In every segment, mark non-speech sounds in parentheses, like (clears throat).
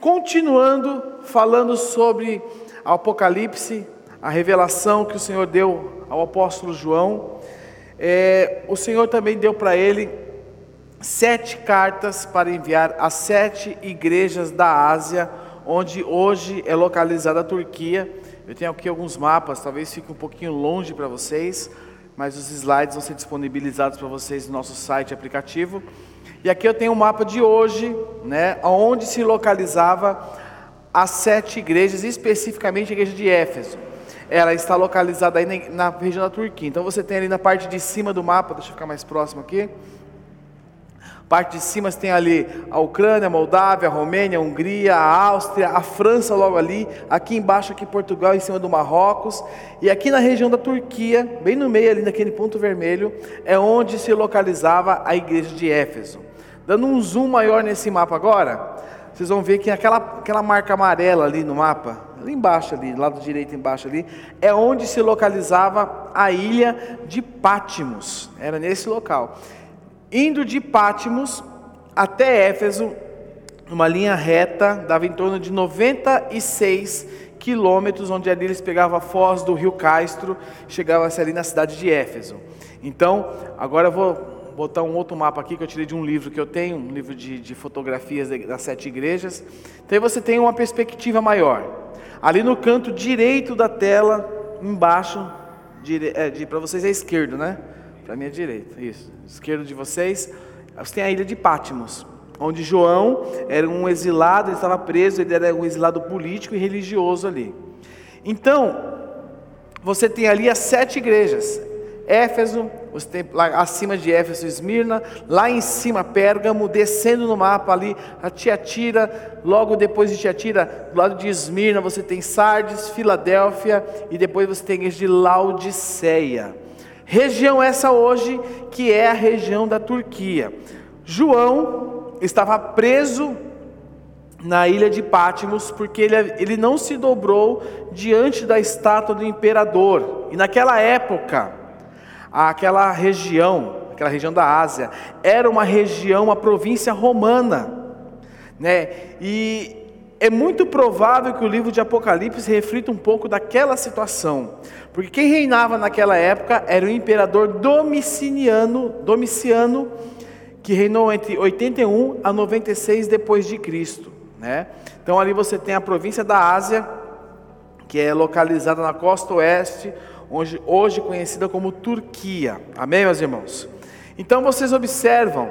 Continuando falando sobre o Apocalipse, a revelação que o Senhor deu ao apóstolo João, é, o Senhor também deu para ele sete cartas para enviar às sete igrejas da Ásia, onde hoje é localizada a Turquia. Eu tenho aqui alguns mapas, talvez fique um pouquinho longe para vocês, mas os slides vão ser disponibilizados para vocês no nosso site aplicativo. E aqui eu tenho um mapa de hoje, né, onde se localizava as sete igrejas, especificamente a igreja de Éfeso. Ela está localizada aí na, na região da Turquia. Então você tem ali na parte de cima do mapa, deixa eu ficar mais próximo aqui. Parte de cima você tem ali a Ucrânia, a Moldávia, a Romênia, a Hungria, a Áustria, a França logo ali, aqui embaixo aqui Portugal em cima do Marrocos, e aqui na região da Turquia, bem no meio ali naquele ponto vermelho, é onde se localizava a igreja de Éfeso. Dando um zoom maior nesse mapa agora, vocês vão ver que aquela, aquela marca amarela ali no mapa, ali embaixo ali, lado direito embaixo ali, é onde se localizava a ilha de Pátimos. Era nesse local. Indo de Pátimos até Éfeso, uma linha reta, dava em torno de 96 quilômetros, onde ali eles pegavam a foz do rio Castro, chegavam-se ali na cidade de Éfeso. Então, agora eu vou botar um outro mapa aqui que eu tirei de um livro que eu tenho, um livro de, de fotografias das sete igrejas. Então aí você tem uma perspectiva maior. Ali no canto direito da tela, embaixo, é, para vocês é esquerdo, né? Para mim é isso. Esquerdo de vocês, você tem a ilha de Pátimos, onde João era um exilado, ele estava preso, ele era um exilado político e religioso ali. Então, você tem ali as sete igrejas. Éfeso, você tem lá acima de Éfeso, Esmirna, lá em cima Pérgamo, descendo no mapa ali, a Tiatira, logo depois de Tiatira, do lado de Esmirna, você tem Sardes, Filadélfia e depois você tem de Laodiceia. Região essa hoje que é a região da Turquia. João estava preso na ilha de Pátimos, porque ele, ele não se dobrou diante da estátua do imperador. E naquela época, aquela região, aquela região da Ásia, era uma região, uma província romana, né? E é muito provável que o livro de Apocalipse reflita um pouco daquela situação, porque quem reinava naquela época era o imperador Domiciano, Domiciano, que reinou entre 81 a 96 depois de Cristo, né? Então ali você tem a província da Ásia, que é localizada na costa oeste, hoje, hoje conhecida como Turquia. Amém, meus irmãos? Então vocês observam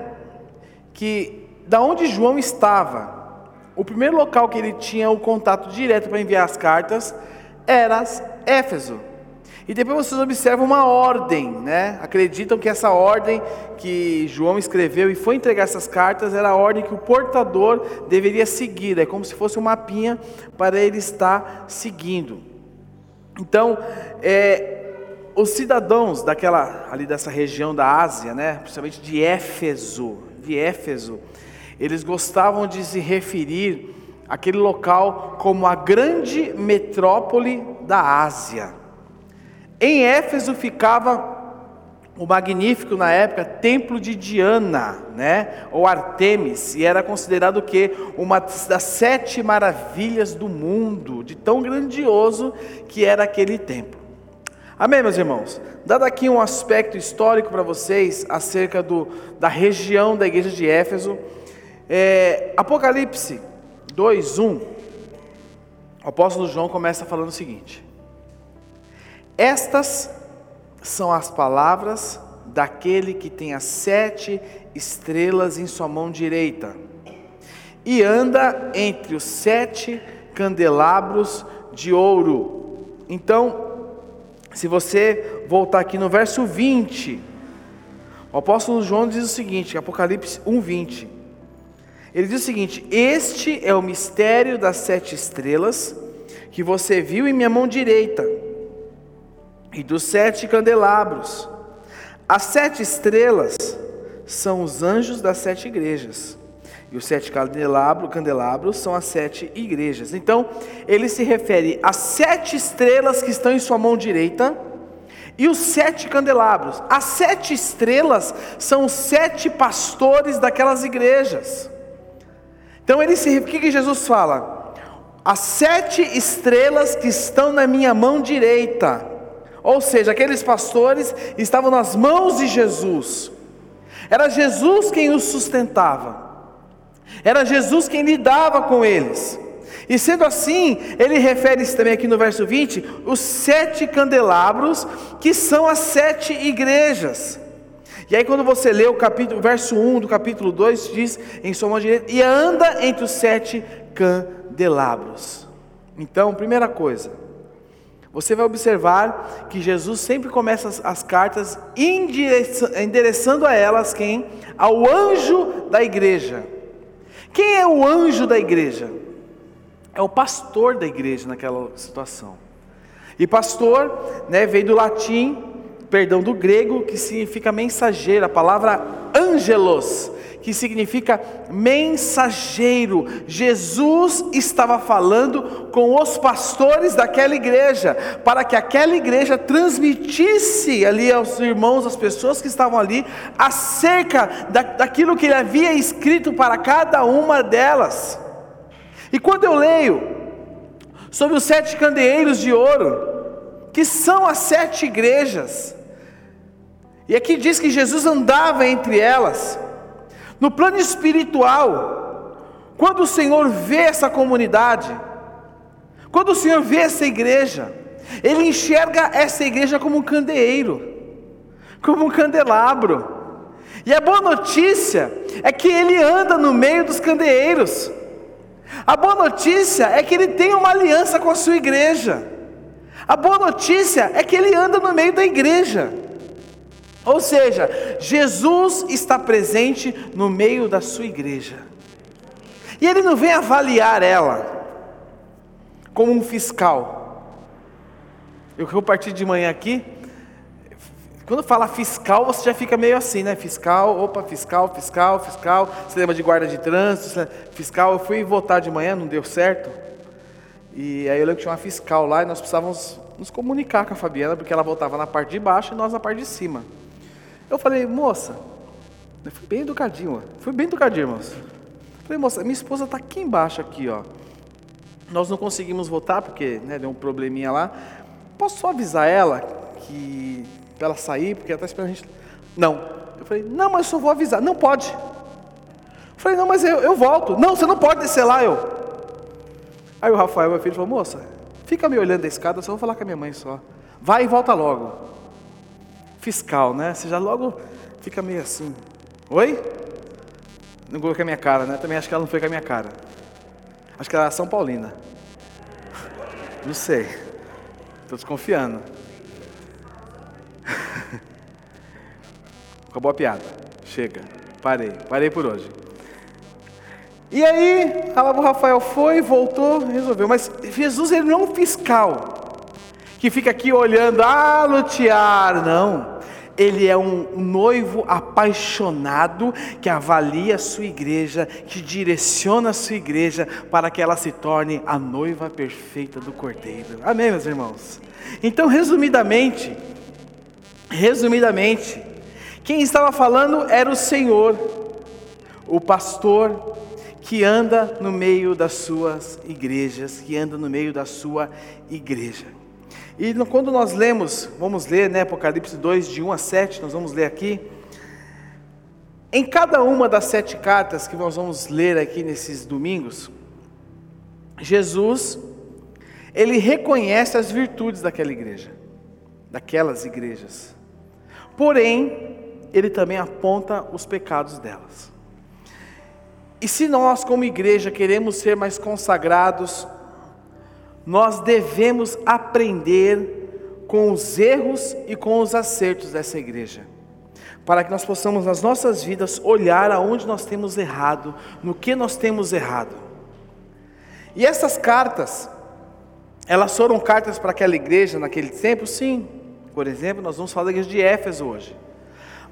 que da onde João estava, o primeiro local que ele tinha o contato direto para enviar as cartas era Éfeso. E depois vocês observam uma ordem, né? Acreditam que essa ordem que João escreveu e foi entregar essas cartas era a ordem que o portador deveria seguir. É como se fosse um mapinha para ele estar seguindo. Então, é, os cidadãos daquela ali dessa região da Ásia, né, principalmente de Éfeso, de Éfeso, eles gostavam de se referir àquele local como a grande metrópole da Ásia. Em Éfeso ficava o magnífico na época templo de Diana, né, ou Artemis, e era considerado que uma das sete maravilhas do mundo, de tão grandioso que era aquele templo. Amém, meus irmãos? Dado aqui um aspecto histórico para vocês acerca do, da região da igreja de Éfeso, é, Apocalipse 2:1, o apóstolo João começa falando o seguinte: Estas são as palavras daquele que tem as sete estrelas em sua mão direita e anda entre os sete candelabros de ouro. Então, se você voltar aqui no verso 20, o apóstolo João diz o seguinte, Apocalipse 1:20. Ele diz o seguinte: Este é o mistério das sete estrelas que você viu em minha mão direita e dos sete candelabros. As sete estrelas são os anjos das sete igrejas. E os sete candelabros, candelabros são as sete igrejas. Então, ele se refere às sete estrelas que estão em sua mão direita e os sete candelabros. As sete estrelas são os sete pastores daquelas igrejas. Então ele se, o que, que Jesus fala? As sete estrelas que estão na minha mão direita, ou seja, aqueles pastores estavam nas mãos de Jesus. Era Jesus quem os sustentava. Era Jesus quem lidava com eles. E sendo assim, ele refere-se também aqui no verso 20, os sete candelabros, que são as sete igrejas. E aí, quando você lê o capítulo, verso 1 do capítulo 2, diz em sua mão direita, e anda entre os sete candelabros. Então, primeira coisa, você vai observar que Jesus sempre começa as, as cartas endereçando a elas quem? Ao anjo da igreja. Quem é o anjo da igreja? É o pastor da igreja naquela situação. E pastor, né, veio do latim, perdão, do grego, que significa mensageiro, a palavra angelos, que significa mensageiro. Jesus estava falando com os pastores daquela igreja, para que aquela igreja transmitisse ali aos irmãos, às pessoas que estavam ali, acerca da, daquilo que ele havia escrito para cada uma delas. E quando eu leio sobre os sete candeeiros de ouro, que são as sete igrejas, e aqui diz que Jesus andava entre elas, no plano espiritual, quando o Senhor vê essa comunidade, quando o Senhor vê essa igreja, Ele enxerga essa igreja como um candeeiro, como um candelabro, e a boa notícia é que Ele anda no meio dos candeeiros, a boa notícia é que ele tem uma aliança com a sua igreja. A boa notícia é que ele anda no meio da igreja. Ou seja, Jesus está presente no meio da sua igreja. E ele não vem avaliar ela como um fiscal. Eu que eu parti de manhã aqui, quando fala fiscal, você já fica meio assim, né? Fiscal, opa, fiscal, fiscal, fiscal. Você lembra de guarda de trânsito? Fiscal, eu fui votar de manhã, não deu certo. E aí eu lembro que tinha uma fiscal lá e nós precisávamos nos comunicar com a Fabiana, porque ela votava na parte de baixo e nós na parte de cima. Eu falei, moça, eu fui bem educadinho, fui bem educadinho, moça. falei, moça, minha esposa está aqui embaixo, aqui, ó. Nós não conseguimos votar porque né, deu um probleminha lá. Posso só avisar ela que para ela sair, porque ela está esperando a gente. Não. Eu falei, não, mas eu só vou avisar. Não pode. Eu falei, não, mas eu, eu volto. Não, você não pode descer lá, eu. Aí o Rafael, meu filho, falou, moça, fica me olhando da escada, só vou falar com a minha mãe só. Vai e volta logo. Fiscal, né? Você já logo fica meio assim. Oi? Não coloquei a minha cara, né? Também acho que ela não foi com a minha cara. Acho que ela era São Paulina. Não sei. Estou desconfiando. (laughs) Acabou a piada. Chega. Parei. Parei por hoje. E aí, o Rafael foi, voltou, resolveu. Mas Jesus ele não é um fiscal que fica aqui olhando, ah, lutear, não. Ele é um noivo apaixonado que avalia a sua igreja, que direciona a sua igreja para que ela se torne a noiva perfeita do Cordeiro. Amém, meus irmãos? Então, resumidamente, resumidamente, quem estava falando era o Senhor, o pastor que anda no meio das suas igrejas, que anda no meio da sua igreja. E quando nós lemos, vamos ler, né, Apocalipse 2, de 1 a 7, nós vamos ler aqui. Em cada uma das sete cartas que nós vamos ler aqui nesses domingos, Jesus, ele reconhece as virtudes daquela igreja, daquelas igrejas. Porém, ele também aponta os pecados delas. E se nós, como igreja, queremos ser mais consagrados, nós devemos aprender com os erros e com os acertos dessa igreja, para que nós possamos nas nossas vidas olhar aonde nós temos errado, no que nós temos errado. E essas cartas, elas foram cartas para aquela igreja naquele tempo? Sim. Por exemplo, nós vamos falar da igreja de Éfeso hoje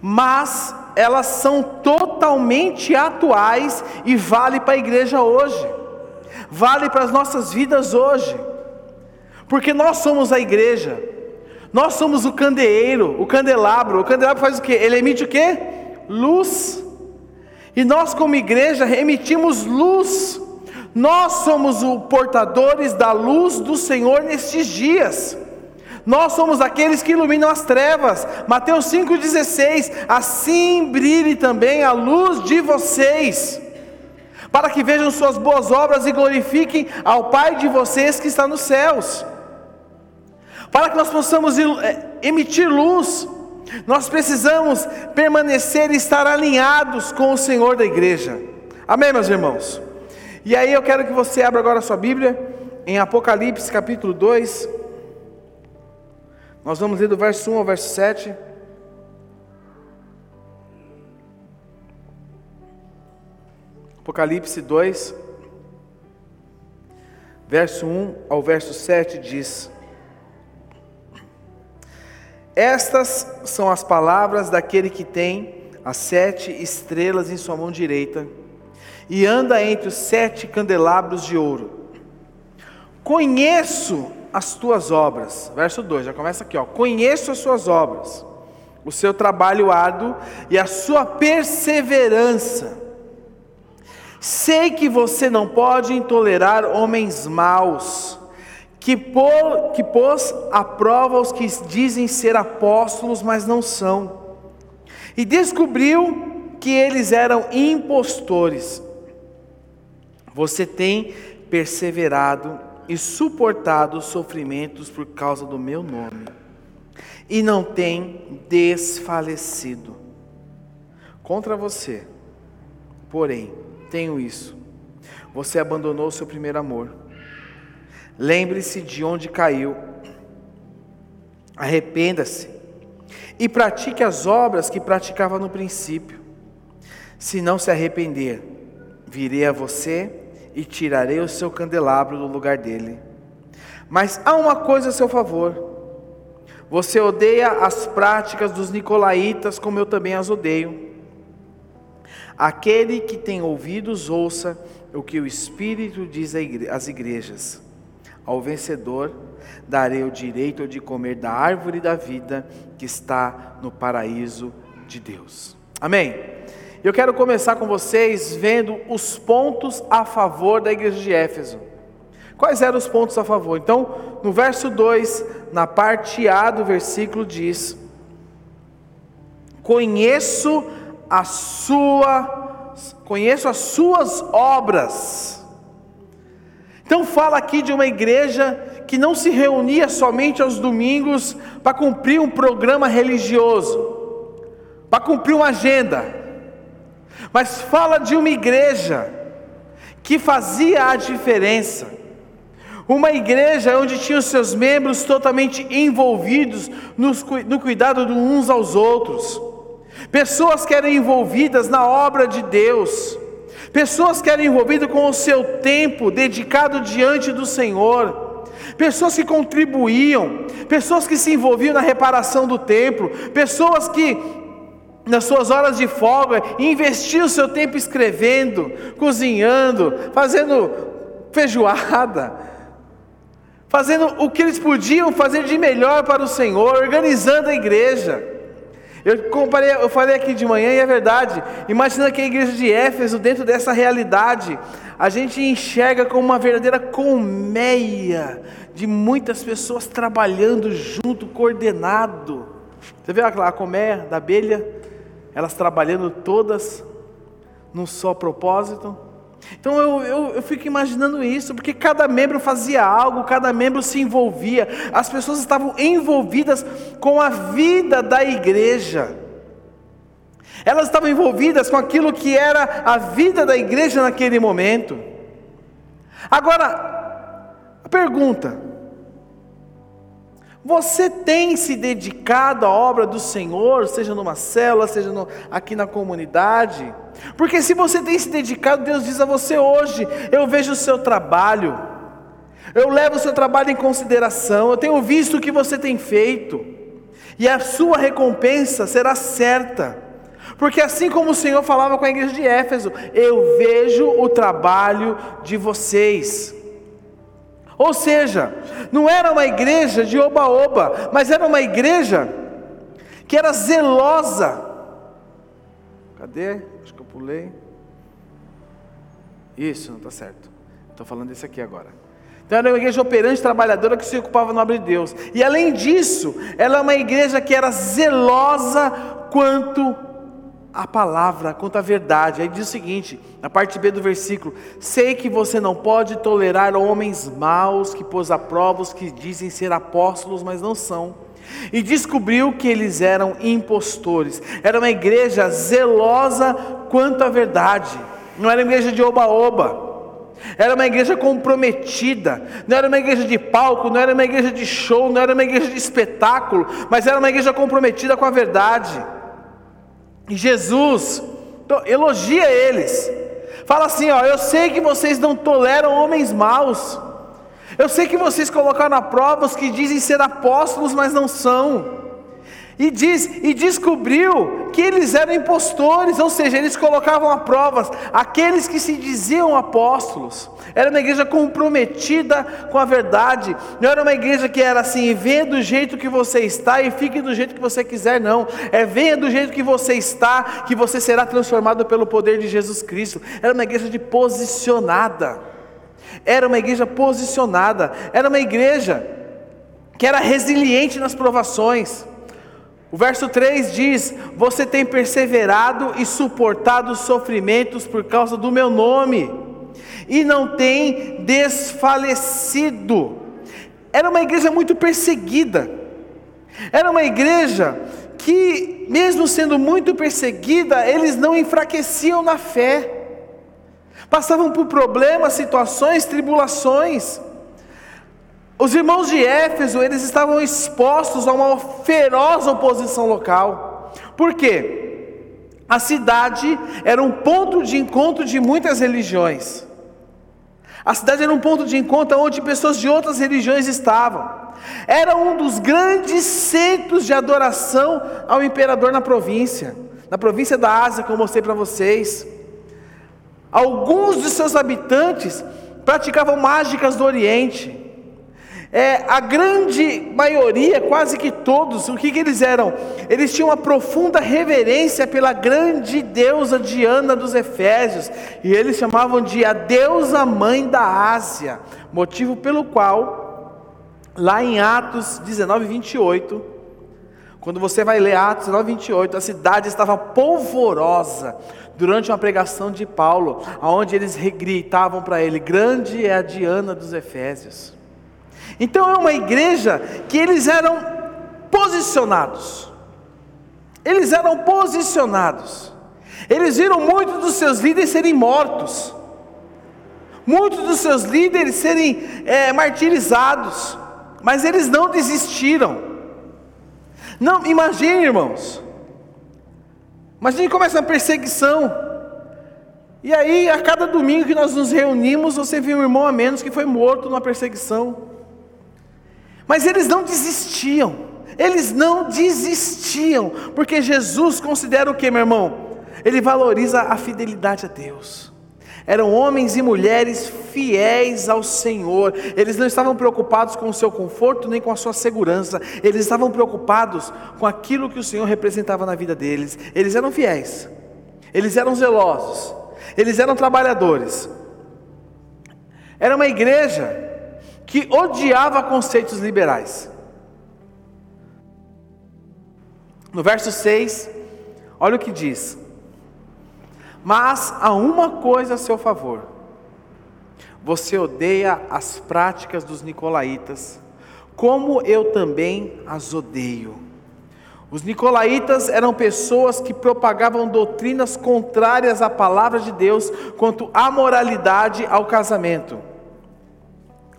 mas elas são totalmente atuais e vale para a igreja hoje, vale para as nossas vidas hoje, porque nós somos a igreja, nós somos o candeeiro, o candelabro. O candelabro faz o que? Ele emite o que? Luz. E nós, como igreja, emitimos luz. Nós somos os portadores da luz do Senhor nestes dias. Nós somos aqueles que iluminam as trevas. Mateus 5,16: Assim brilhe também a luz de vocês, para que vejam suas boas obras e glorifiquem ao Pai de vocês que está nos céus. Para que nós possamos eh, emitir luz, nós precisamos permanecer e estar alinhados com o Senhor da igreja. Amém, meus irmãos? E aí eu quero que você abra agora a sua Bíblia em Apocalipse capítulo 2. Nós vamos ler do verso 1 ao verso 7. Apocalipse 2, verso 1 ao verso 7 diz: estas são as palavras daquele que tem as sete estrelas em sua mão direita e anda entre os sete candelabros de ouro. Conheço as tuas obras. Verso 2, já começa aqui, ó. Conheço as suas obras, o seu trabalho árduo e a sua perseverança. Sei que você não pode tolerar homens maus que, que pôs à prova os que dizem ser apóstolos, mas não são, e descobriu que eles eram impostores. Você tem perseverado e suportado os sofrimentos por causa do meu nome, e não tem desfalecido. Contra você, porém, tenho isso: você abandonou seu primeiro amor. Lembre-se de onde caiu, arrependa-se e pratique as obras que praticava no princípio. Se não se arrepender, virei a você e tirarei o seu candelabro do lugar dele. Mas há uma coisa a seu favor. Você odeia as práticas dos nicolaítas, como eu também as odeio. Aquele que tem ouvidos, ouça o que o Espírito diz às igrejas. Ao vencedor darei o direito de comer da árvore da vida que está no paraíso de Deus. Amém? Eu quero começar com vocês vendo os pontos a favor da igreja de Éfeso. Quais eram os pontos a favor? Então, no verso 2, na parte A do versículo, diz: Conheço a sua, conheço as suas obras então fala aqui de uma igreja que não se reunia somente aos domingos para cumprir um programa religioso, para cumprir uma agenda, mas fala de uma igreja que fazia a diferença. Uma igreja onde tinha os seus membros totalmente envolvidos no cuidado de uns aos outros, pessoas que eram envolvidas na obra de Deus, pessoas que eram envolvidas com o seu tempo dedicado diante do Senhor, pessoas que contribuíam, pessoas que se envolviam na reparação do templo, pessoas que nas suas horas de folga investiam o seu tempo escrevendo, cozinhando, fazendo feijoada, fazendo o que eles podiam fazer de melhor para o Senhor, organizando a igreja. Eu, comparei, eu falei aqui de manhã e é verdade. Imagina que a igreja de Éfeso, dentro dessa realidade, a gente enxerga como uma verdadeira colmeia de muitas pessoas trabalhando junto, coordenado. Você vê a colmeia da abelha? Elas trabalhando todas num só propósito. Então eu, eu, eu, fico imaginando isso, porque cada membro fazia algo, cada membro se envolvia, as pessoas estavam envolvidas com a vida da igreja, elas estavam envolvidas com aquilo que era a vida da igreja naquele momento. Agora, a pergunta: você tem se dedicado à obra do Senhor, seja numa célula, seja no, aqui na comunidade? Porque se você tem se dedicado, Deus diz a você hoje: eu vejo o seu trabalho, eu levo o seu trabalho em consideração, eu tenho visto o que você tem feito, e a sua recompensa será certa. Porque assim como o Senhor falava com a igreja de Éfeso, eu vejo o trabalho de vocês. Ou seja, não era uma igreja de oba-oba, mas era uma igreja que era zelosa. Cadê? Acho que eu pulei. Isso, não está certo. Estou falando desse aqui agora. Então era uma igreja operante, trabalhadora que se ocupava no obra de Deus. E além disso, ela é uma igreja que era zelosa quanto a palavra, quanto a verdade. Aí diz o seguinte, na parte B do versículo: Sei que você não pode tolerar homens maus que pôs a prova os que dizem ser apóstolos, mas não são. E descobriu que eles eram impostores. Era uma igreja zelosa quanto à verdade. Não era uma igreja de oba-oba. Era uma igreja comprometida, não era uma igreja de palco, não era uma igreja de show, não era uma igreja de espetáculo, mas era uma igreja comprometida com a verdade. E Jesus então, elogia eles. Fala assim, ó, eu sei que vocês não toleram homens maus. Eu sei que vocês colocaram na prova os que dizem ser apóstolos, mas não são. E diz e descobriu que eles eram impostores, ou seja, eles colocavam a provas aqueles que se diziam apóstolos. Era uma igreja comprometida com a verdade. Não era uma igreja que era assim, venha do jeito que você está e fique do jeito que você quiser, não. É venha do jeito que você está, que você será transformado pelo poder de Jesus Cristo. Era uma igreja de posicionada. Era uma igreja posicionada. Era uma igreja que era resiliente nas provações. O verso 3 diz: Você tem perseverado e suportado os sofrimentos por causa do meu nome, e não tem desfalecido. Era uma igreja muito perseguida, era uma igreja que, mesmo sendo muito perseguida, eles não enfraqueciam na fé, passavam por problemas, situações, tribulações. Os irmãos de Éfeso, eles estavam expostos a uma feroz oposição local. Por quê? A cidade era um ponto de encontro de muitas religiões. A cidade era um ponto de encontro onde pessoas de outras religiões estavam. Era um dos grandes centros de adoração ao imperador na província, na província da Ásia, que eu mostrei para vocês. Alguns de seus habitantes praticavam mágicas do Oriente. É, a grande maioria, quase que todos, o que, que eles eram? Eles tinham uma profunda reverência pela grande deusa Diana dos Efésios, e eles chamavam de a deusa mãe da Ásia, motivo pelo qual, lá em Atos 19, 28, quando você vai ler Atos 19, 28, a cidade estava polvorosa durante uma pregação de Paulo, onde eles gritavam para ele: Grande é a Diana dos Efésios. Então é uma igreja que eles eram posicionados. Eles eram posicionados. Eles viram muitos dos seus líderes serem mortos, muitos dos seus líderes serem é, martirizados, mas eles não desistiram. Não, imagine, irmãos. Imagine começa uma perseguição. E aí, a cada domingo que nós nos reunimos, você vê um irmão a menos que foi morto numa perseguição. Mas eles não desistiam, eles não desistiam, porque Jesus considera o que, meu irmão? Ele valoriza a fidelidade a Deus. Eram homens e mulheres fiéis ao Senhor, eles não estavam preocupados com o seu conforto nem com a sua segurança, eles estavam preocupados com aquilo que o Senhor representava na vida deles. Eles eram fiéis, eles eram zelosos, eles eram trabalhadores. Era uma igreja que odiava conceitos liberais. No verso 6, olha o que diz: Mas há uma coisa a seu favor. Você odeia as práticas dos nicolaítas, como eu também as odeio. Os nicolaítas eram pessoas que propagavam doutrinas contrárias à palavra de Deus quanto à moralidade ao casamento.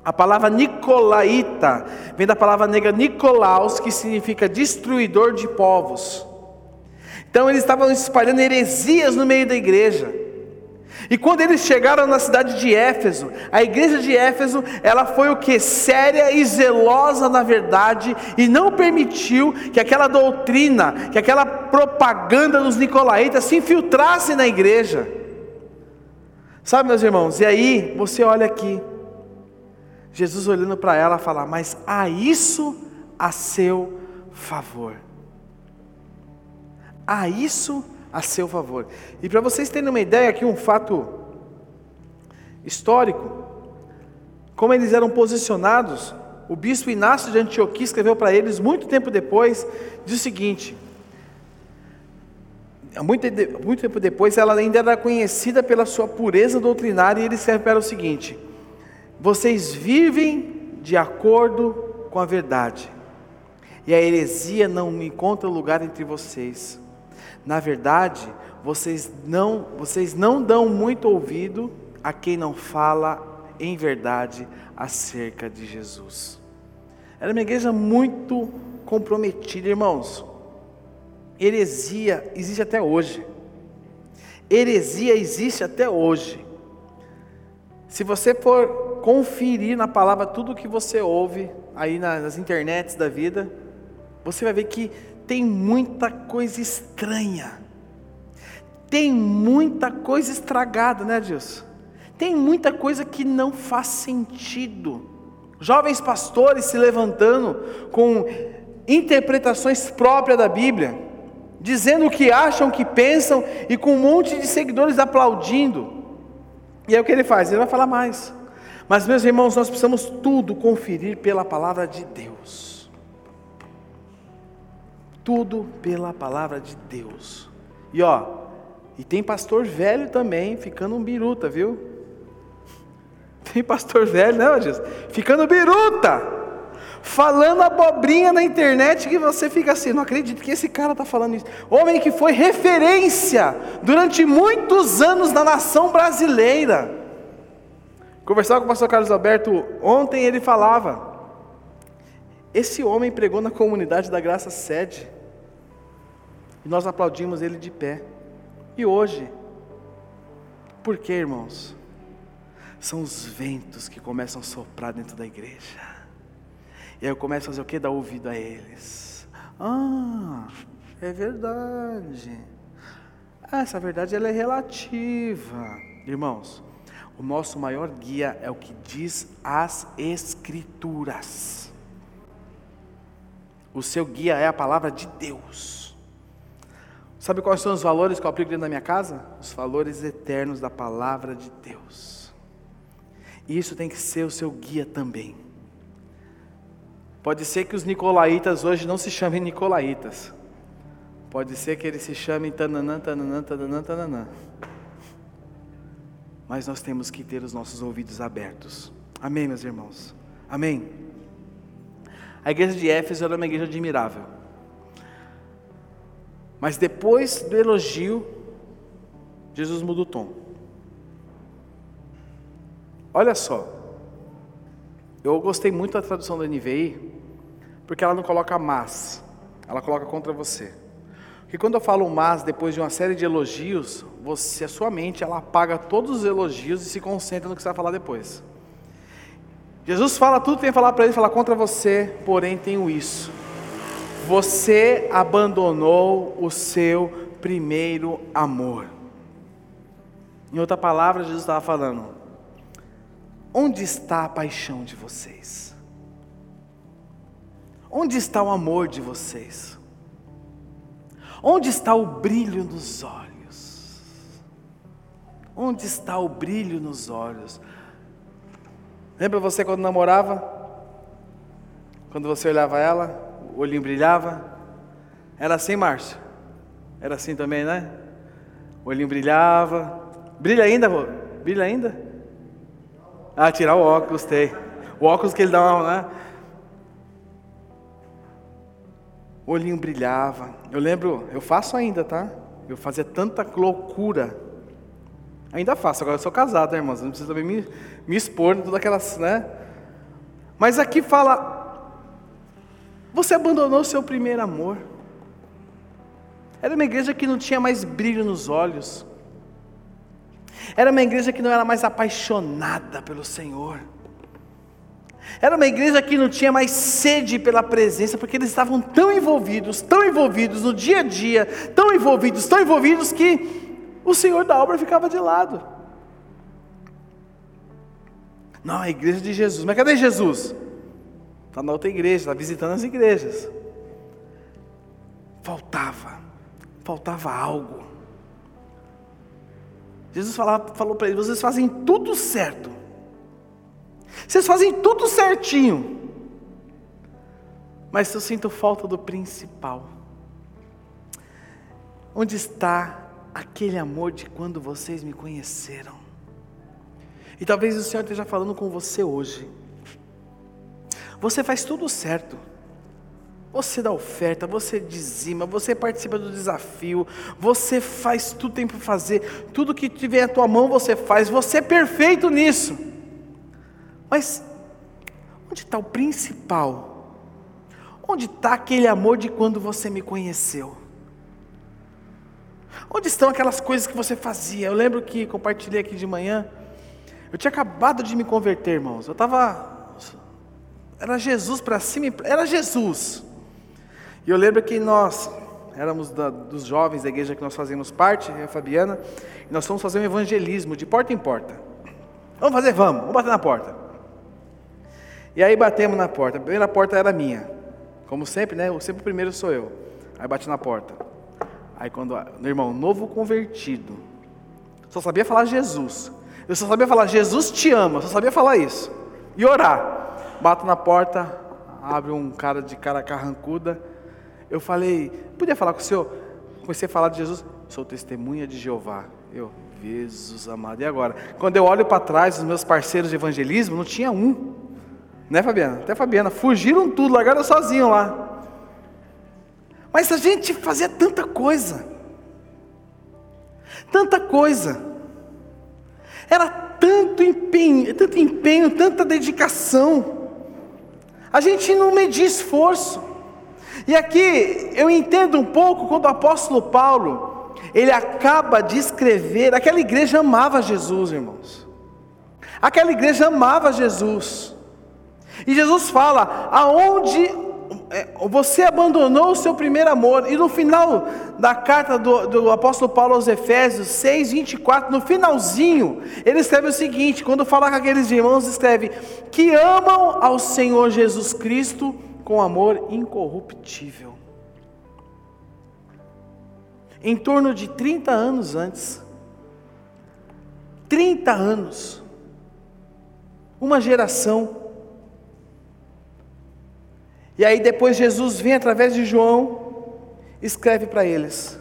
A palavra Nicolaíta vem da palavra negra Nicolaus, que significa destruidor de povos. Então eles estavam espalhando heresias no meio da igreja. E quando eles chegaram na cidade de Éfeso, a igreja de Éfeso, ela foi o que? Séria e zelosa na verdade, e não permitiu que aquela doutrina, que aquela propaganda dos nicolaítas se infiltrasse na igreja. Sabe, meus irmãos, e aí você olha aqui, Jesus olhando para ela fala: Mas há isso a seu favor. Há isso a seu favor. E para vocês terem uma ideia aqui, um fato histórico, como eles eram posicionados, o bispo Inácio de Antioquia escreveu para eles muito tempo depois, diz o seguinte: muito, muito tempo depois, ela ainda era conhecida pela sua pureza doutrinária, e ele escreve para o seguinte: Vocês vivem de acordo com a verdade, e a heresia não encontra lugar entre vocês. Na verdade, vocês não, vocês não dão muito ouvido a quem não fala em verdade acerca de Jesus. Era uma igreja muito comprometida, irmãos. Heresia existe até hoje. Heresia existe até hoje. Se você for conferir na palavra tudo que você ouve aí nas internets da vida, você vai ver que tem muita coisa estranha. Tem muita coisa estragada, né, Deus? Tem muita coisa que não faz sentido. Jovens pastores se levantando com interpretações próprias da Bíblia, dizendo o que acham, o que pensam, e com um monte de seguidores aplaudindo. E aí o que ele faz? Ele vai falar mais. Mas, meus irmãos, nós precisamos tudo conferir pela palavra de Deus. Tudo pela palavra de Deus. E ó, e tem pastor velho também, ficando um biruta, viu? Tem pastor velho, né, Jesus? Ficando biruta, falando abobrinha na internet que você fica assim, não acredito que esse cara está falando isso. Homem que foi referência durante muitos anos na nação brasileira. Conversava com o pastor Carlos Alberto ontem, ele falava: esse homem pregou na comunidade da Graça Sede, e nós aplaudimos ele de pé. E hoje, por que, irmãos? são os ventos que começam a soprar dentro da igreja. E aí eu começo a fazer o que? Dar ouvido a eles. Ah, é verdade. Essa verdade ela é relativa. Irmãos, o nosso maior guia é o que diz as Escrituras. O seu guia é a palavra de Deus. Sabe quais são os valores que eu aplico dentro da minha casa? Os valores eternos da palavra de Deus. E isso tem que ser o seu guia também. Pode ser que os nicolaítas hoje não se chamem nicolaítas. Pode ser que eles se chamem tananã, tananã, tananã, tananã. Mas nós temos que ter os nossos ouvidos abertos. Amém, meus irmãos? Amém? A igreja de Éfeso era uma igreja admirável. Mas depois do elogio, Jesus muda o tom. Olha só, eu gostei muito da tradução da NVI, porque ela não coloca mas, ela coloca contra você. Porque quando eu falo mas, depois de uma série de elogios, você, a sua mente, ela apaga todos os elogios e se concentra no que você vai falar depois. Jesus fala tudo que tem falar para ele, fala contra você, porém tenho isso. Você abandonou o seu primeiro amor. Em outra palavra, Jesus estava falando: Onde está a paixão de vocês? Onde está o amor de vocês? Onde está o brilho nos olhos? Onde está o brilho nos olhos? Lembra você quando namorava? Quando você olhava ela, o olhinho brilhava? Era assim, Márcio? Era assim também, né? O olhinho brilhava. Brilha ainda, Rô? Brilha ainda? Ah, tirar o óculos, tem. O óculos que ele dá uma, né? O olhinho brilhava. Eu lembro, eu faço ainda, tá? Eu fazia tanta loucura. Ainda faço, agora eu sou casado, né, irmãos? Não precisa também me, me expor em todas aquelas, né? Mas aqui fala: Você abandonou seu primeiro amor. Era uma igreja que não tinha mais brilho nos olhos. Era uma igreja que não era mais apaixonada pelo Senhor. Era uma igreja que não tinha mais sede pela presença, porque eles estavam tão envolvidos, tão envolvidos no dia a dia, tão envolvidos, tão envolvidos que o Senhor da obra ficava de lado. Não, a igreja de Jesus. Mas cadê Jesus? Está na outra igreja, está visitando as igrejas. Faltava, faltava algo. Jesus falava, falou para eles: vocês fazem tudo certo. Vocês fazem tudo certinho. Mas eu sinto falta do principal. Onde está aquele amor de quando vocês me conheceram? E talvez o Senhor esteja falando com você hoje. Você faz tudo certo. Você dá oferta, você dizima, você participa do desafio, você faz tudo tem para fazer, tudo que tiver à tua mão você faz, você é perfeito nisso. Mas onde está o principal? Onde está aquele amor de quando você me conheceu? Onde estão aquelas coisas que você fazia? Eu lembro que compartilhei aqui de manhã. Eu tinha acabado de me converter, irmãos. Eu estava. Era Jesus para cima, era Jesus. E eu lembro que nós éramos da, dos jovens da igreja que nós fazíamos parte, eu e a Fabiana, e nós fomos fazer um evangelismo de porta em porta. Vamos fazer? Vamos, vamos bater na porta. E aí batemos na porta. A primeira porta era minha. Como sempre, né? Sempre o primeiro sou eu. Aí bati na porta. Aí quando, meu irmão, novo convertido, só sabia falar Jesus. Eu só sabia falar Jesus te ama, só sabia falar isso. E orar. Bato na porta, abre um cara de cara carrancuda eu falei, podia falar com o senhor? Comecei a falar de Jesus, sou testemunha de Jeová. Eu, Jesus amado, e agora? Quando eu olho para trás, os meus parceiros de evangelismo, não tinha um. Né, Fabiana? Até Fabiana, fugiram tudo, largaram sozinho lá. Mas a gente fazia tanta coisa. Tanta coisa. Era tanto empenho, tanto empenho, tanta dedicação. A gente não media esforço. E aqui eu entendo um pouco quando o apóstolo Paulo, ele acaba de escrever, aquela igreja amava Jesus, irmãos. Aquela igreja amava Jesus. E Jesus fala: aonde você abandonou o seu primeiro amor. E no final da carta do, do, apóstolo Paulo aos Efésios 6, 24, no finalzinho, ele escreve o seguinte: quando fala com aqueles irmãos, escreve: que amam ao Senhor Jesus Cristo com amor incorruptível. Em torno de 30 anos antes, 30 anos, uma geração, e aí depois Jesus vem através de João, escreve para eles: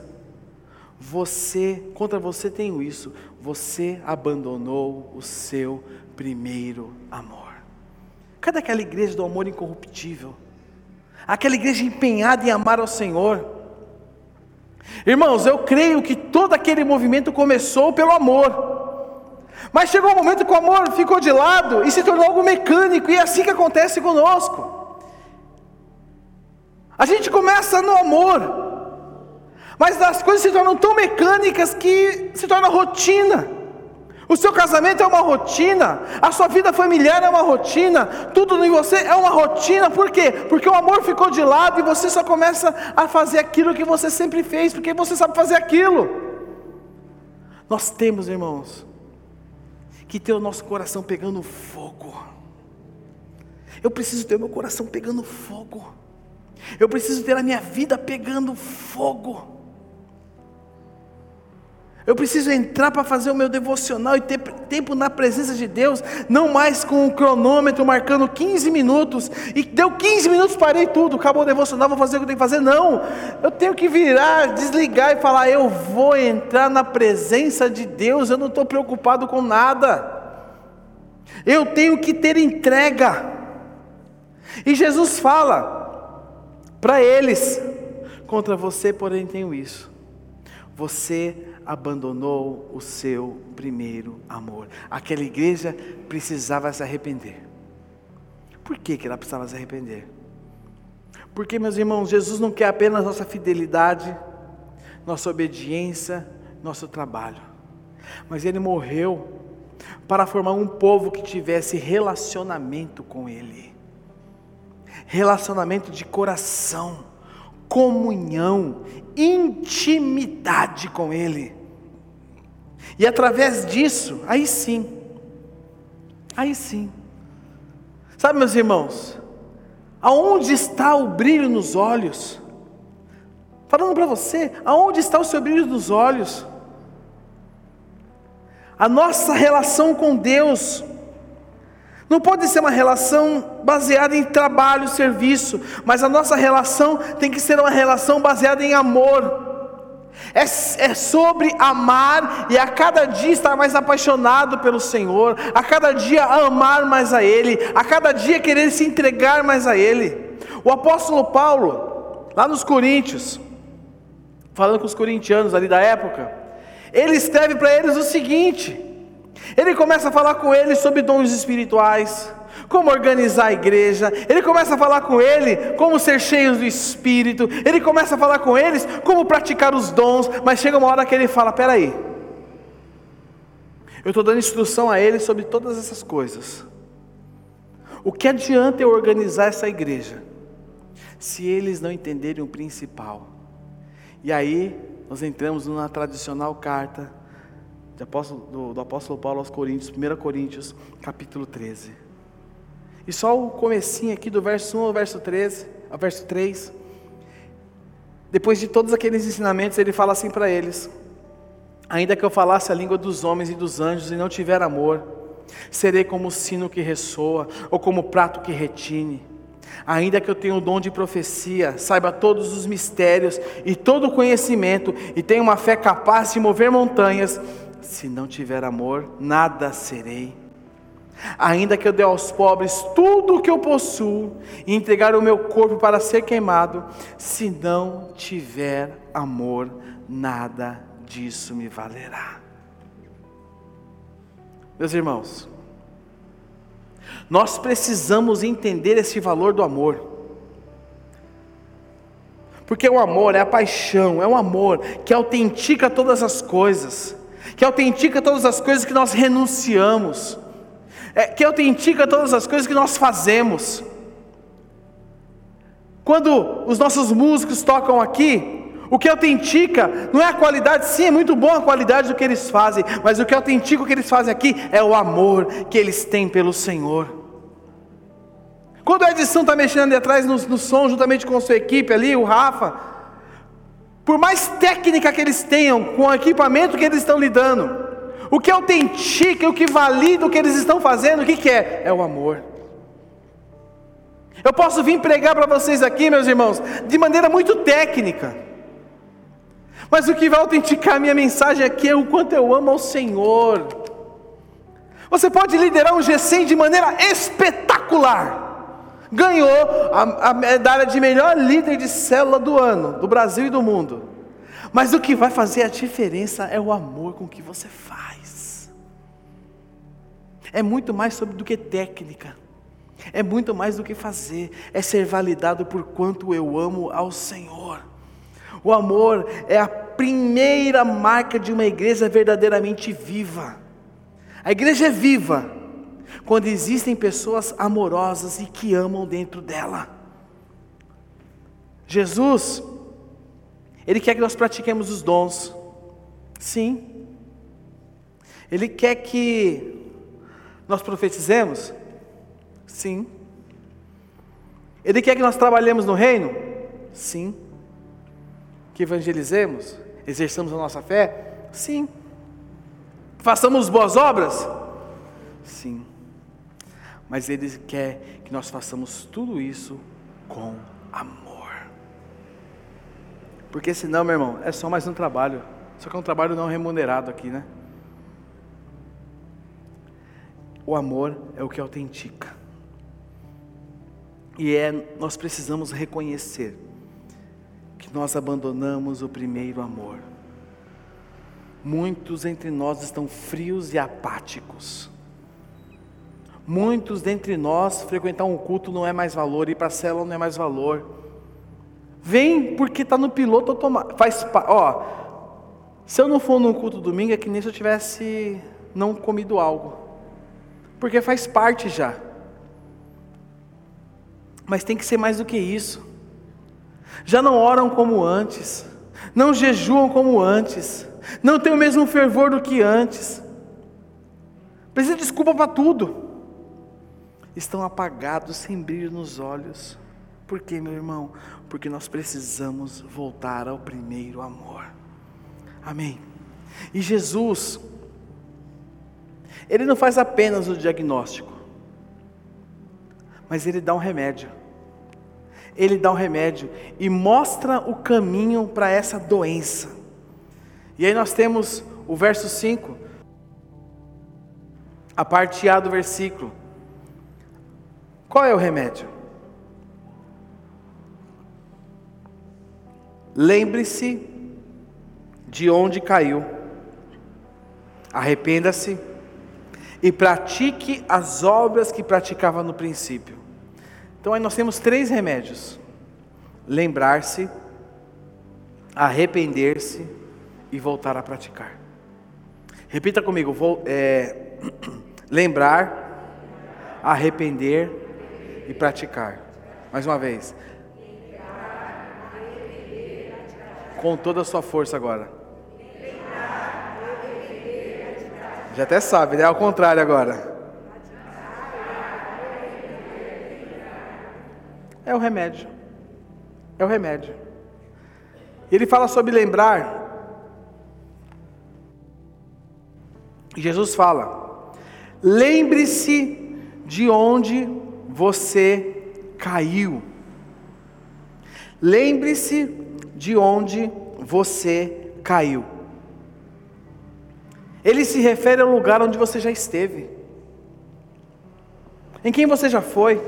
Você, contra você tenho isso, você abandonou o seu primeiro amor. Cadê aquela igreja do amor incorruptível? aquela igreja empenhada em amar ao Senhor. Irmãos, eu creio que todo aquele movimento começou pelo amor. Mas chegou um momento que o amor ficou de lado e se tornou algo mecânico, e é assim que acontece conosco. A gente começa no amor, mas as coisas se tornam tão mecânicas que se torna rotina. O seu casamento é uma rotina, a sua vida familiar é uma rotina, tudo em você é uma rotina, por quê? Porque o amor ficou de lado e você só começa a fazer aquilo que você sempre fez, porque você sabe fazer aquilo. Nós temos, irmãos, que ter o nosso coração pegando fogo. Eu preciso ter meu coração pegando fogo. Eu preciso ter a minha vida pegando fogo. Eu preciso entrar para fazer o meu devocional e ter tempo na presença de Deus, não mais com o cronômetro marcando 15 minutos, e deu 15 minutos, parei tudo, acabou o devocional, vou fazer o que eu tenho que fazer. Não, eu tenho que virar, desligar e falar: eu vou entrar na presença de Deus, eu não estou preocupado com nada, eu tenho que ter entrega. E Jesus fala para eles: contra você, porém, tenho isso. Você abandonou o seu primeiro amor. Aquela igreja precisava se arrepender. Por que, que ela precisava se arrepender? Porque, meus irmãos, Jesus não quer apenas nossa fidelidade, nossa obediência, nosso trabalho, mas Ele morreu para formar um povo que tivesse relacionamento com Ele, relacionamento de coração comunhão, intimidade com Ele. E através disso, aí sim, aí sim. Sabe, meus irmãos, aonde está o brilho nos olhos? Falando para você, aonde está o seu brilho nos olhos? A nossa relação com Deus não pode ser uma relação baseada em trabalho, serviço, mas a nossa relação tem que ser uma relação baseada em amor. É, é, sobre amar e a cada dia estar mais apaixonado pelo Senhor, a cada dia amar mais a Ele, a cada dia querer se entregar mais a Ele. O apóstolo Paulo, lá nos Coríntios, falando com os corintianos ali da época, ele escreve para eles o seguinte: ele começa a falar com eles sobre dons espirituais, como organizar a igreja, ele começa a falar com ele como ser cheios do Espírito, ele começa a falar com eles como praticar os dons, mas chega uma hora que ele fala: peraí, eu estou dando instrução a eles sobre todas essas coisas. O que adianta eu organizar essa igreja se eles não entenderem o principal? E aí nós entramos na tradicional carta apóstolo, do, do, apóstolo Paulo aos Coríntios, 1 Coríntios, capítulo 13. E só o comecinho aqui do verso 1 ao verso 13, ao verso 3. Depois de todos aqueles ensinamentos, ele fala assim para eles: Ainda que eu falasse a língua dos homens e dos anjos e não tiver amor, serei como o sino que ressoa, ou como o prato que retine. Ainda que eu tenha o dom de profecia, saiba todos os mistérios e todo o conhecimento, e tenha uma fé capaz de mover montanhas, se não tiver amor, nada serei. Ainda que eu dê aos pobres tudo o que eu possuo e entregar o meu corpo para ser queimado, se não tiver amor, nada disso me valerá. Meus irmãos, nós precisamos entender esse valor do amor. Porque o amor é a paixão, é um amor que autentica todas as coisas que autentica todas as coisas que nós renunciamos, é, que autentica todas as coisas que nós fazemos. Quando os nossos músicos tocam aqui, o que autentica não é a qualidade, sim, é muito boa a qualidade do que eles fazem, mas o que autentica o que eles fazem aqui é o amor que eles têm pelo Senhor. Quando a edição está mexendo ali atrás no, no som, juntamente com a sua equipe ali, o Rafa, por mais técnica que eles tenham, com o equipamento que eles estão lidando, o que autentica, o que valida o que eles estão fazendo, o que, que é? É o amor. Eu posso vir pregar para vocês aqui, meus irmãos, de maneira muito técnica, mas o que vai autenticar a minha mensagem aqui é o quanto eu amo ao Senhor. Você pode liderar um G100 de maneira espetacular ganhou a, a medalha de melhor líder de célula do ano, do Brasil e do mundo. Mas o que vai fazer a diferença é o amor com que você faz. É muito mais sobre do que técnica. É muito mais do que fazer, é ser validado por quanto eu amo ao Senhor. O amor é a primeira marca de uma igreja verdadeiramente viva. A igreja é viva quando existem pessoas amorosas e que amam dentro dela. Jesus, Ele quer que nós pratiquemos os dons, sim. Ele quer que nós profetizemos, sim. Ele quer que nós trabalhemos no reino, sim. Que evangelizemos, exerçamos a nossa fé, sim. Façamos boas obras, sim mas Ele quer que nós façamos tudo isso com amor. Porque senão, meu irmão, é só mais um trabalho. Só que é um trabalho não remunerado aqui, né? O amor é o que autentica. E é, nós precisamos reconhecer que nós abandonamos o primeiro amor. Muitos entre nós estão frios e apáticos. Muitos dentre nós frequentar um culto não é mais valor, ir para a célula não é mais valor. Vem porque está no piloto automático. Faz, ó, se eu não for num culto domingo é que nem se eu tivesse não comido algo, porque faz parte já. Mas tem que ser mais do que isso. Já não oram como antes, não jejuam como antes, não tem o mesmo fervor do que antes. Precisa de desculpa para tudo estão apagados, sem brilho nos olhos. Por quê, meu irmão? Porque nós precisamos voltar ao primeiro amor. Amém. E Jesus, Ele não faz apenas o diagnóstico, mas ele dá um remédio. Ele dá um remédio e mostra o caminho para essa doença. E aí nós temos o verso 5, a parte A do versículo. Qual é o remédio? Lembre-se de onde caiu, arrependa-se e pratique as obras que praticava no princípio. Então aí nós temos três remédios: lembrar-se, arrepender-se e voltar a praticar. Repita comigo: vou, é, (clears throat) lembrar, arrepender e praticar. Mais uma vez. Com toda a sua força agora. Já até sabe, né? Ao contrário agora. É o remédio. É o remédio. Ele fala sobre lembrar. Jesus fala: lembre-se de onde você caiu. Lembre-se de onde você caiu. Ele se refere ao lugar onde você já esteve, em quem você já foi,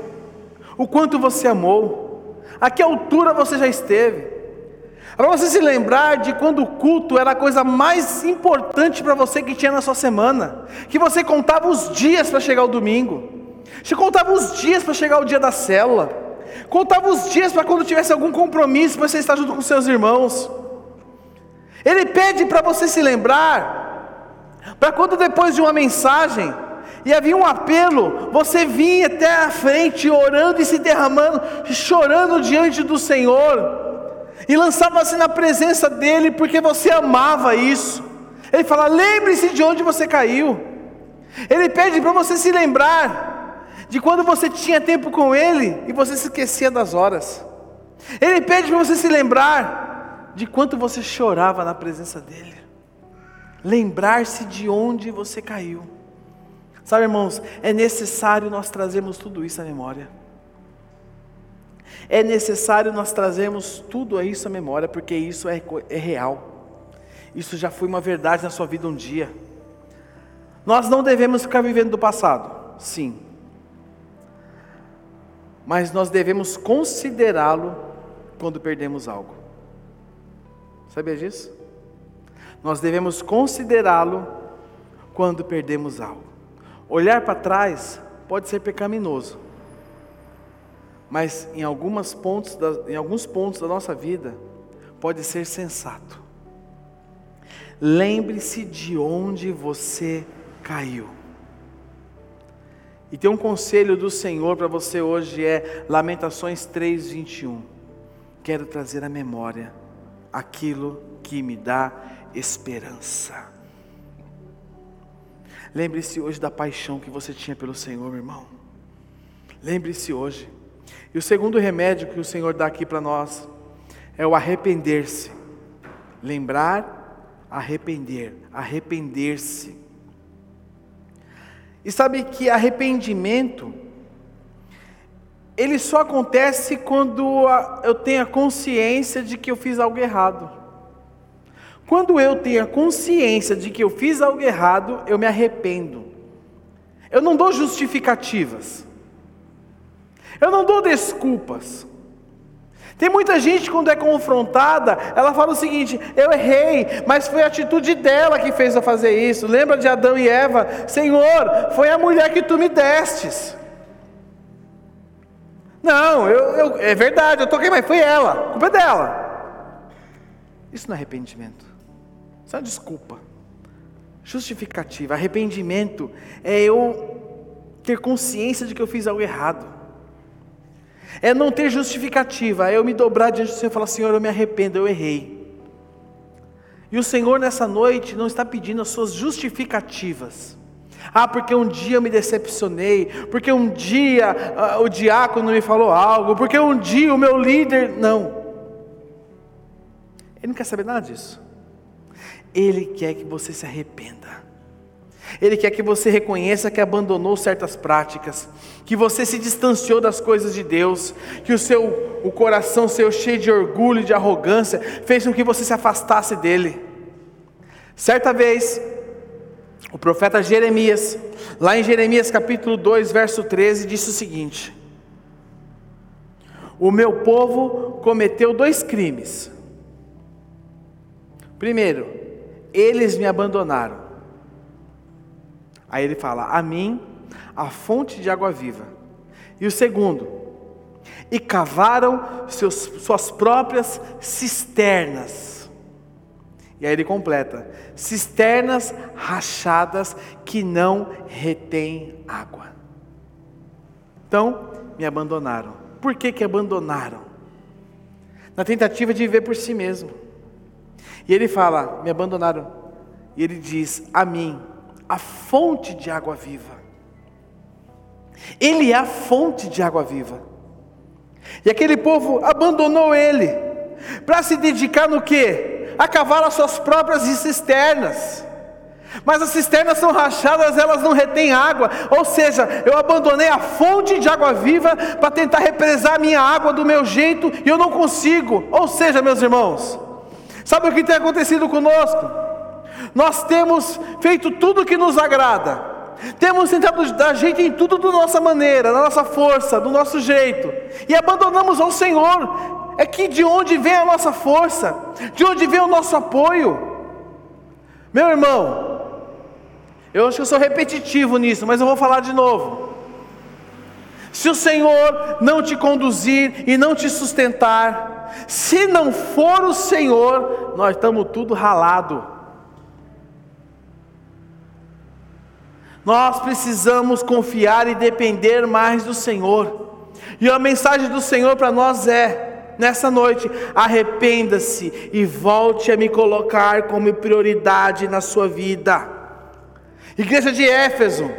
o quanto você amou, a que altura você já esteve. Para você se lembrar de quando o culto era a coisa mais importante para você que tinha na sua semana, que você contava os dias para chegar o domingo, você contava os dias para chegar o dia da célula, contava os dias para quando tivesse algum compromisso você estar junto com seus irmãos. Ele pede para você se lembrar para quando depois de uma mensagem e havia um apelo, você vinha até a frente orando e se derramando, chorando diante do Senhor, e lançava-se na presença dEle, porque você amava isso. Ele fala: lembre-se de onde você caiu. Ele pede para você se lembrar de quando você tinha tempo com Ele e você se esquecia das horas. Ele pede para você se lembrar de quanto você chorava na presença dEle lembrar-se de onde você caiu. Sabe, irmãos, é necessário nós trazermos tudo isso à memória. É necessário nós trazermos tudo isso à memória, porque isso é, é real. Isso já foi uma verdade na sua vida um dia. Nós não devemos ficar vivendo do passado, sim. Mas nós devemos considerá-lo quando perdemos algo. Sabia disso? Nós devemos considerá-lo quando perdemos algo. Olhar para trás pode ser pecaminoso, mas em, algumas pontos da, em alguns pontos da nossa vida pode ser sensato. Lembre-se de onde você caiu. E tem um conselho do Senhor para você hoje é Lamentações 3:21. Quero trazer à memória aquilo que me dá esperança. Lembre-se hoje da paixão que você tinha pelo Senhor, meu irmão. Lembre-se hoje. E o segundo remédio que o Senhor dá aqui para nós é o arrepender-se. Lembrar, arrepender, arrepender-se. E sabe que arrependimento ele só acontece quando eu tenho a consciência de que eu fiz algo errado. Quando eu tenho a consciência de que eu fiz algo errado, eu me arrependo. Eu não dou justificativas. Eu não dou desculpas. Tem muita gente quando é confrontada, ela fala o seguinte: eu errei, mas foi a atitude dela que fez eu fazer isso. Lembra de Adão e Eva? Senhor, foi a mulher que tu me destes. Não, eu, eu, é verdade, eu toquei, mas foi ela, a culpa é dela. Isso não é arrependimento. Isso é uma desculpa. Justificativa. Arrependimento é eu ter consciência de que eu fiz algo errado. É não ter justificativa, é eu me dobrar diante do Senhor e falar: Senhor, eu me arrependo, eu errei. E o Senhor nessa noite não está pedindo as suas justificativas. Ah, porque um dia eu me decepcionei, porque um dia uh, o diácono me falou algo, porque um dia o meu líder. Não. Ele não quer saber nada disso. Ele quer que você se arrependa. Ele quer que você reconheça que abandonou certas práticas, que você se distanciou das coisas de Deus, que o seu o coração seu cheio de orgulho e de arrogância fez com que você se afastasse dele. Certa vez, o profeta Jeremias, lá em Jeremias capítulo 2, verso 13, disse o seguinte: O meu povo cometeu dois crimes. Primeiro, eles me abandonaram. Aí ele fala: A mim, a fonte de água viva. E o segundo, e cavaram seus, suas próprias cisternas. E aí ele completa: cisternas rachadas que não retêm água. Então, me abandonaram. Por que que abandonaram? Na tentativa de viver por si mesmo. E ele fala: me abandonaram. E ele diz: a mim, a fonte de água viva. Ele é a fonte de água viva. E aquele povo abandonou ele para se dedicar no que? A cavar as suas próprias cisternas. Mas as cisternas são rachadas, elas não retêm água. Ou seja, eu abandonei a fonte de água viva para tentar represar a minha água do meu jeito e eu não consigo. Ou seja, meus irmãos, sabe o que tem acontecido conosco? Nós temos feito tudo o que nos agrada, temos tentado dar jeito em tudo da nossa maneira, da nossa força, do nosso jeito, e abandonamos ao Senhor. É que de onde vem a nossa força, de onde vem o nosso apoio? Meu irmão, eu acho que eu sou repetitivo nisso, mas eu vou falar de novo. Se o Senhor não te conduzir e não te sustentar, se não for o Senhor, nós estamos tudo ralado. Nós precisamos confiar e depender mais do Senhor. E a mensagem do Senhor para nós é: nessa noite, arrependa-se e volte a me colocar como prioridade na sua vida. Igreja de Éfeso,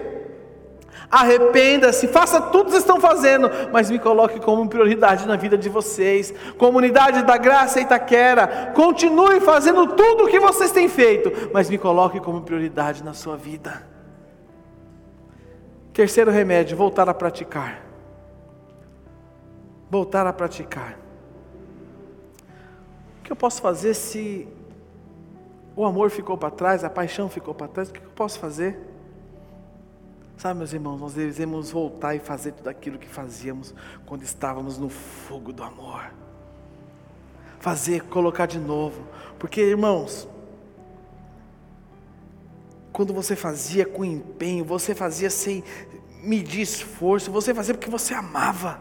arrependa-se, faça tudo que vocês estão fazendo, mas me coloque como prioridade na vida de vocês. Comunidade da Graça Itaquera, continue fazendo tudo o que vocês têm feito, mas me coloque como prioridade na sua vida. Terceiro remédio, voltar a praticar. Voltar a praticar. O que eu posso fazer se o amor ficou para trás, a paixão ficou para trás? O que eu posso fazer? Sabe, meus irmãos, nós devemos voltar e fazer tudo aquilo que fazíamos quando estávamos no fogo do amor. Fazer, colocar de novo. Porque, irmãos, quando você fazia com empenho, você fazia sem medir esforço, você fazia porque você amava.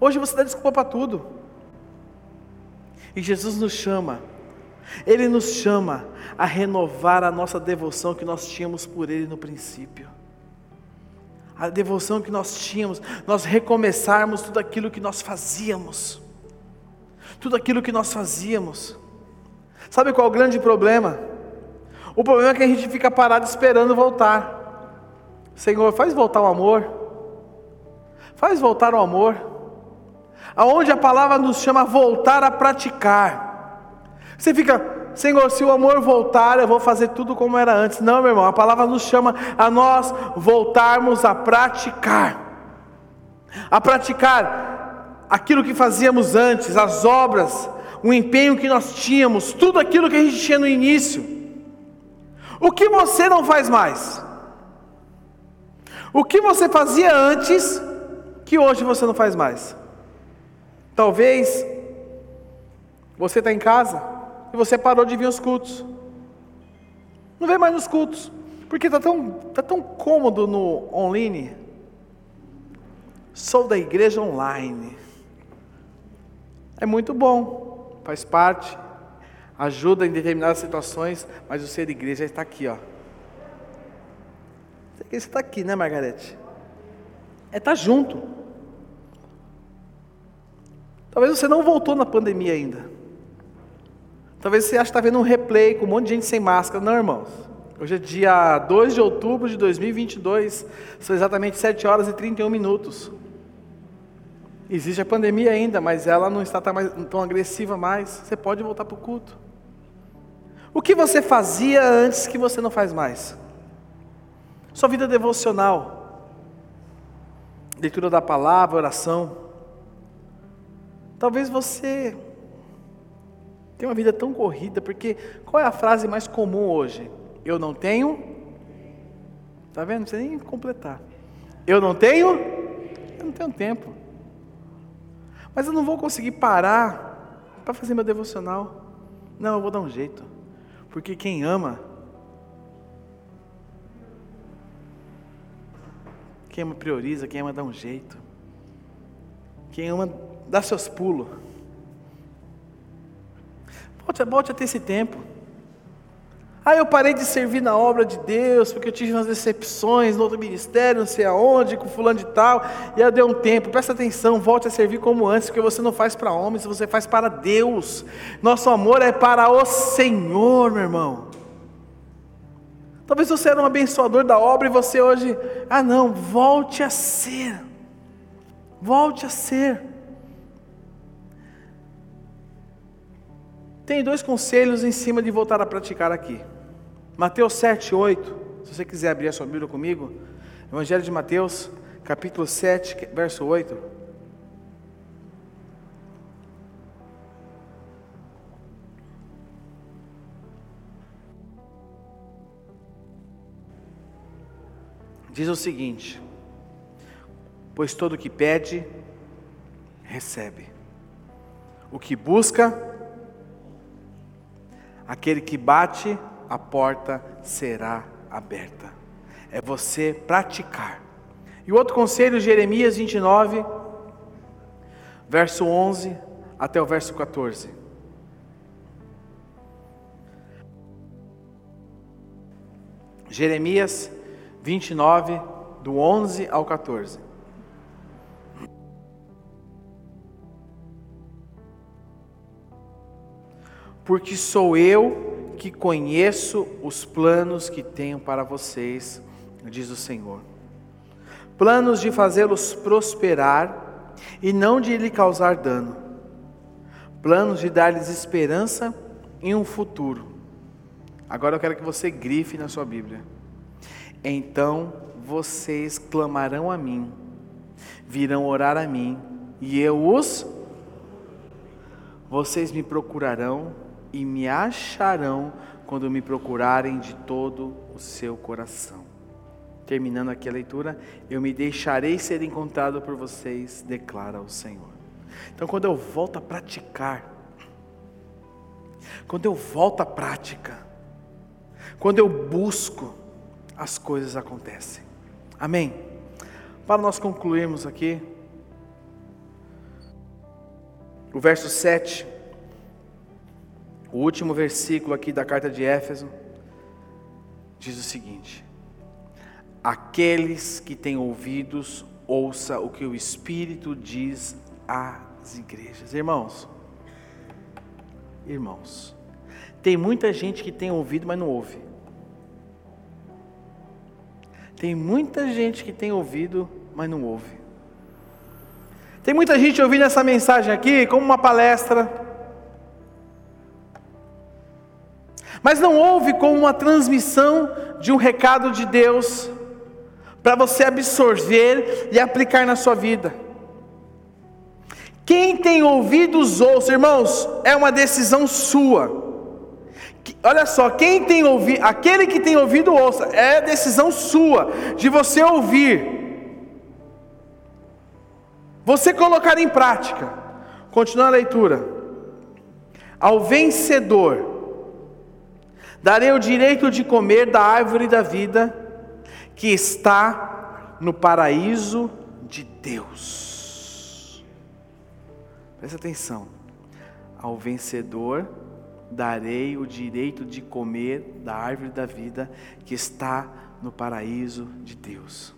Hoje você dá desculpa para tudo. E Jesus nos chama, Ele nos chama a renovar a nossa devoção que nós tínhamos por Ele no princípio. A devoção que nós tínhamos, nós recomeçarmos tudo aquilo que nós fazíamos. Tudo aquilo que nós fazíamos. Sabe qual é o grande problema? O problema é que a gente fica parado esperando voltar. Senhor, faz voltar o amor. Faz voltar o amor. Aonde a palavra nos chama a voltar a praticar. Você fica, Senhor, se o amor voltar, eu vou fazer tudo como era antes. Não, meu irmão, a palavra nos chama a nós voltarmos a praticar. A praticar aquilo que fazíamos antes, as obras, o empenho que nós tínhamos, tudo aquilo que a gente tinha no início. O que você não faz mais? O que você fazia antes que hoje você não faz mais? Talvez você está em casa e você parou de vir aos cultos. Não vem mais nos cultos, porque está tão, tá tão cômodo no online. Sou da igreja online. É muito bom, faz parte, ajuda em determinadas situações, mas o ser igreja está aqui, ó. Você está aqui, né, Margarete? É estar tá junto. Talvez você não voltou na pandemia ainda. Talvez você ache que está vendo um replay com um monte de gente sem máscara. Não, irmãos. Hoje é dia 2 de outubro de 2022. São exatamente 7 horas e 31 minutos. Existe a pandemia ainda, mas ela não está tão agressiva mais. Você pode voltar para o culto. O que você fazia antes que você não faz mais? Sua vida devocional, leitura da palavra, oração. Talvez você tenha uma vida tão corrida, porque qual é a frase mais comum hoje? Eu não tenho. Está vendo? Não precisa nem completar. Eu não tenho. Eu não tenho tempo. Mas eu não vou conseguir parar para fazer meu devocional. Não, eu vou dar um jeito. Porque quem ama, quem ama prioriza, quem ama dá um jeito. Quem ama dá seus pulos. Volte, volte a ter esse tempo. Ah, eu parei de servir na obra de Deus, porque eu tive umas decepções no outro ministério, não sei aonde, com fulano de tal, e aí deu um tempo. Presta atenção, volte a servir como antes, porque você não faz para homens, você faz para Deus. Nosso amor é para o Senhor, meu irmão. Talvez você era um abençoador da obra e você hoje, ah não, volte a ser. Volte a ser. Tem dois conselhos em cima de voltar a praticar aqui. Mateus 7, 8. Se você quiser abrir a sua Bíblia comigo, Evangelho de Mateus, capítulo 7, verso 8. Diz o seguinte: Pois todo o que pede, recebe, o que busca, Aquele que bate, a porta será aberta. É você praticar. E o outro conselho, Jeremias 29, verso 11 até o verso 14. Jeremias 29, do 11 ao 14. porque sou eu que conheço os planos que tenho para vocês, diz o Senhor. Planos de fazê-los prosperar e não de lhe causar dano. Planos de dar-lhes esperança em um futuro. Agora eu quero que você grife na sua Bíblia. Então vocês clamarão a mim, virão orar a mim, e eu os. Vocês me procurarão e me acharão quando me procurarem de todo o seu coração. Terminando aqui a leitura, eu me deixarei ser encontrado por vocês, declara o Senhor. Então, quando eu volto a praticar, quando eu volto à prática, quando eu busco, as coisas acontecem. Amém? Para nós concluirmos aqui, o verso 7 o último versículo aqui da carta de Éfeso diz o seguinte: Aqueles que têm ouvidos, ouça o que o Espírito diz às igrejas. Irmãos, irmãos, tem muita gente que tem ouvido, mas não ouve. Tem muita gente que tem ouvido, mas não ouve. Tem muita gente ouvindo essa mensagem aqui como uma palestra Mas não houve como uma transmissão de um recado de Deus para você absorver e aplicar na sua vida. Quem tem ouvidos ouça, irmãos, é uma decisão sua. Olha só, quem tem ouvido, aquele que tem ouvido ouça, é decisão sua de você ouvir. Você colocar em prática. Continua a leitura. Ao vencedor Darei o direito de comer da árvore da vida que está no paraíso de Deus. Presta atenção. Ao vencedor darei o direito de comer da árvore da vida que está no paraíso de Deus.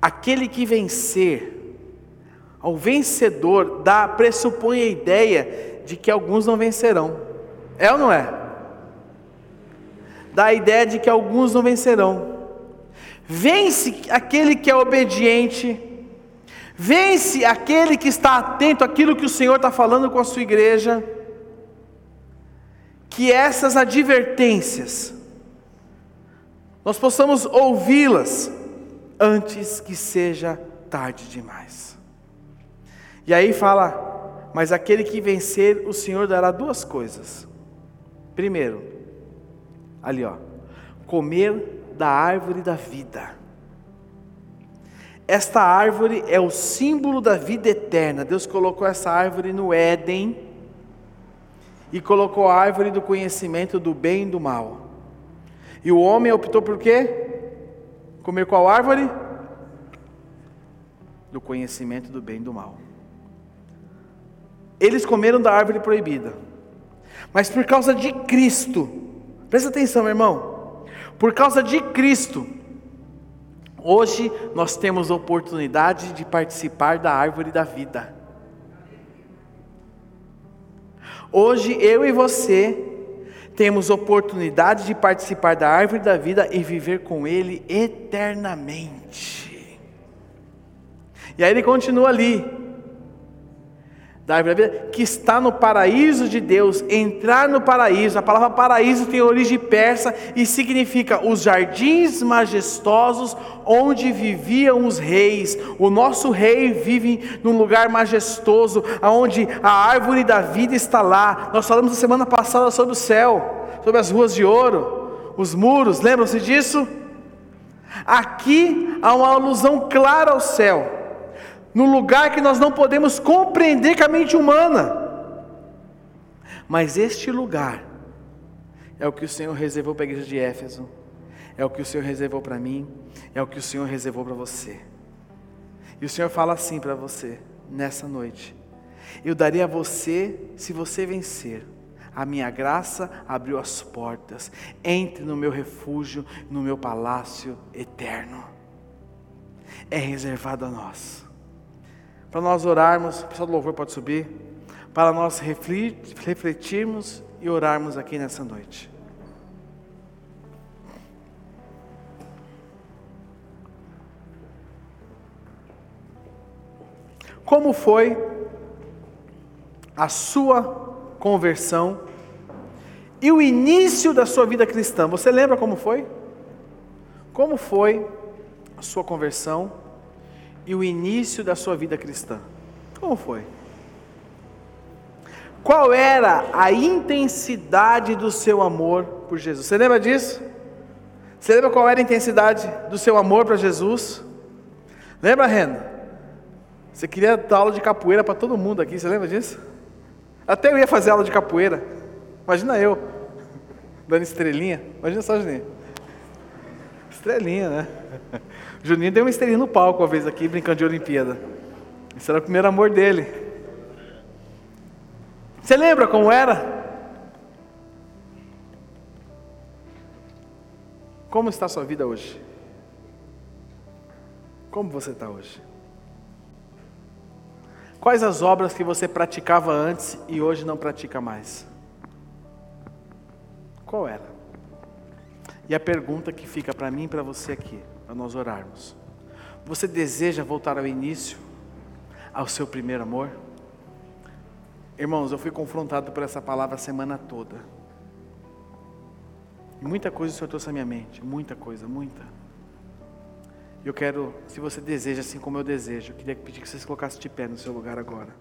Aquele que vencer, ao vencedor, dá, pressupõe a ideia de que alguns não vencerão. É ou não é? dá a ideia de que alguns não vencerão. Vence aquele que é obediente, vence aquele que está atento àquilo que o Senhor está falando com a sua igreja, que essas advertências, nós possamos ouvi-las antes que seja tarde demais. E aí fala: Mas aquele que vencer, o Senhor dará duas coisas. Primeiro, ali ó, comer da árvore da vida. Esta árvore é o símbolo da vida eterna. Deus colocou essa árvore no Éden e colocou a árvore do conhecimento do bem e do mal. E o homem optou por quê? Comer qual árvore? Do conhecimento do bem e do mal. Eles comeram da árvore proibida. Mas por causa de Cristo, presta atenção, meu irmão. Por causa de Cristo, hoje nós temos a oportunidade de participar da árvore da vida. Hoje eu e você temos oportunidade de participar da árvore da vida e viver com Ele eternamente. E aí ele continua ali, da árvore da vida, que está no paraíso de Deus. Entrar no paraíso, a palavra paraíso tem origem persa e significa os jardins majestosos onde viviam os reis. O nosso rei vive num lugar majestoso, onde a árvore da vida está lá. Nós falamos na semana passada sobre o céu, sobre as ruas de ouro, os muros, lembram-se disso? Aqui há uma alusão clara ao céu no lugar que nós não podemos compreender com a mente humana. Mas este lugar é o que o Senhor reservou para a igreja de Éfeso, é o que o Senhor reservou para mim, é o que o Senhor reservou para você. E o Senhor fala assim para você nessa noite: Eu darei a você se você vencer. A minha graça abriu as portas. Entre no meu refúgio, no meu palácio eterno. É reservado a nós para nós orarmos, o pessoal do louvor pode subir, para nós refletirmos e orarmos aqui nessa noite. Como foi a sua conversão e o início da sua vida cristã? Você lembra como foi? Como foi a sua conversão? E o início da sua vida cristã? Como foi? Qual era a intensidade do seu amor por Jesus? Você lembra disso? Você lembra qual era a intensidade do seu amor para Jesus? Lembra, Rena? Você queria dar aula de capoeira para todo mundo aqui, você lembra disso? Até eu ia fazer aula de capoeira. Imagina eu, dando estrelinha. Imagina só, Juninho. Estrelinha, né? (laughs) Juninho deu uma estrelinha no palco uma vez aqui, brincando de Olimpíada. Esse era o primeiro amor dele. Você lembra como era? Como está a sua vida hoje? Como você está hoje? Quais as obras que você praticava antes e hoje não pratica mais? Qual era? E a pergunta que fica para mim e para você aqui para nós orarmos. Você deseja voltar ao início, ao seu primeiro amor? Irmãos, eu fui confrontado por essa palavra a semana toda. Muita coisa o Senhor trouxe à minha mente, muita coisa, muita. Eu quero, se você deseja, assim como eu desejo, eu queria pedir que você se colocasse de pé no seu lugar agora.